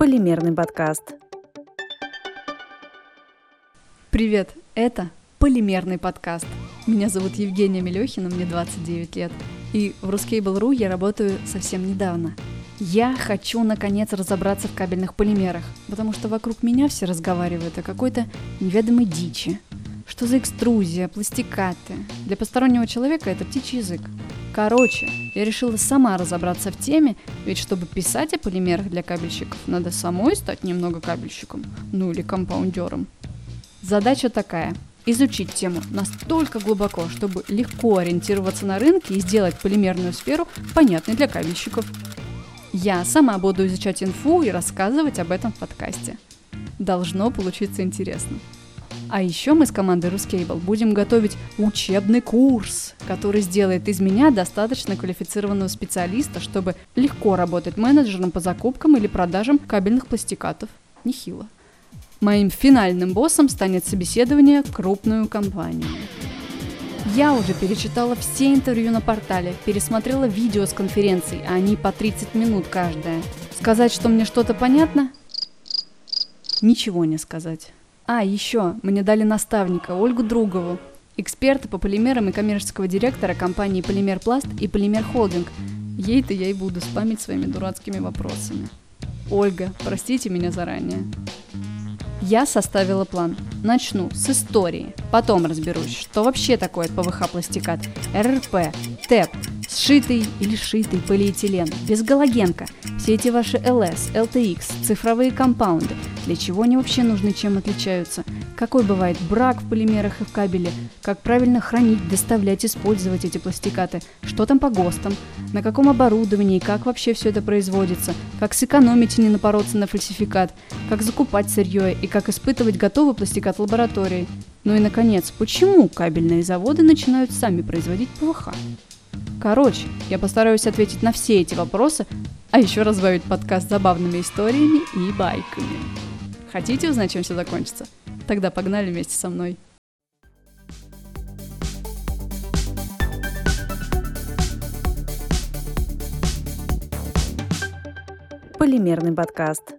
Полимерный подкаст. Привет, это Полимерный подкаст. Меня зовут Евгения Мелехина, мне 29 лет. И в Ruscable.ru я работаю совсем недавно. Я хочу наконец разобраться в кабельных полимерах, потому что вокруг меня все разговаривают о какой-то неведомой дичи. Что за экструзия, пластикаты? Для постороннего человека это птичий язык. Короче, я решила сама разобраться в теме, ведь чтобы писать о полимерах для кабельщиков, надо самой стать немного кабельщиком, ну или компаундером. Задача такая – изучить тему настолько глубоко, чтобы легко ориентироваться на рынке и сделать полимерную сферу понятной для кабельщиков. Я сама буду изучать инфу и рассказывать об этом в подкасте. Должно получиться интересно. А еще мы с командой Ruscable будем готовить учебный курс, который сделает из меня достаточно квалифицированного специалиста, чтобы легко работать менеджером по закупкам или продажам кабельных пластикатов. Нехило. Моим финальным боссом станет собеседование крупную компанию. Я уже перечитала все интервью на портале, пересмотрела видео с конференций, а они по 30 минут каждая. Сказать, что мне что-то понятно? Ничего не сказать. А, еще, мне дали наставника, Ольгу Другову, эксперта по полимерам и коммерческого директора компании Полимер Пласт и Полимер Холдинг. Ей-то я и буду спамить своими дурацкими вопросами. Ольга, простите меня заранее. Я составила план. Начну с истории. Потом разберусь, что вообще такое ПВХ-пластикат, РРП, ТЭП, сшитый или шитый полиэтилен, без галогенка, все эти ваши ЛС, LTX, цифровые компаунды, для чего они вообще нужны, чем отличаются, какой бывает брак в полимерах и в кабеле, как правильно хранить, доставлять, использовать эти пластикаты, что там по ГОСТам, на каком оборудовании, как вообще все это производится, как сэкономить и не напороться на фальсификат, как закупать сырье и как испытывать готовый пластикат в лаборатории. Ну и, наконец, почему кабельные заводы начинают сами производить ПВХ? Короче, я постараюсь ответить на все эти вопросы, а еще разбавить подкаст забавными историями и байками. Хотите узнать, чем все закончится? Тогда погнали вместе со мной. Полимерный подкаст.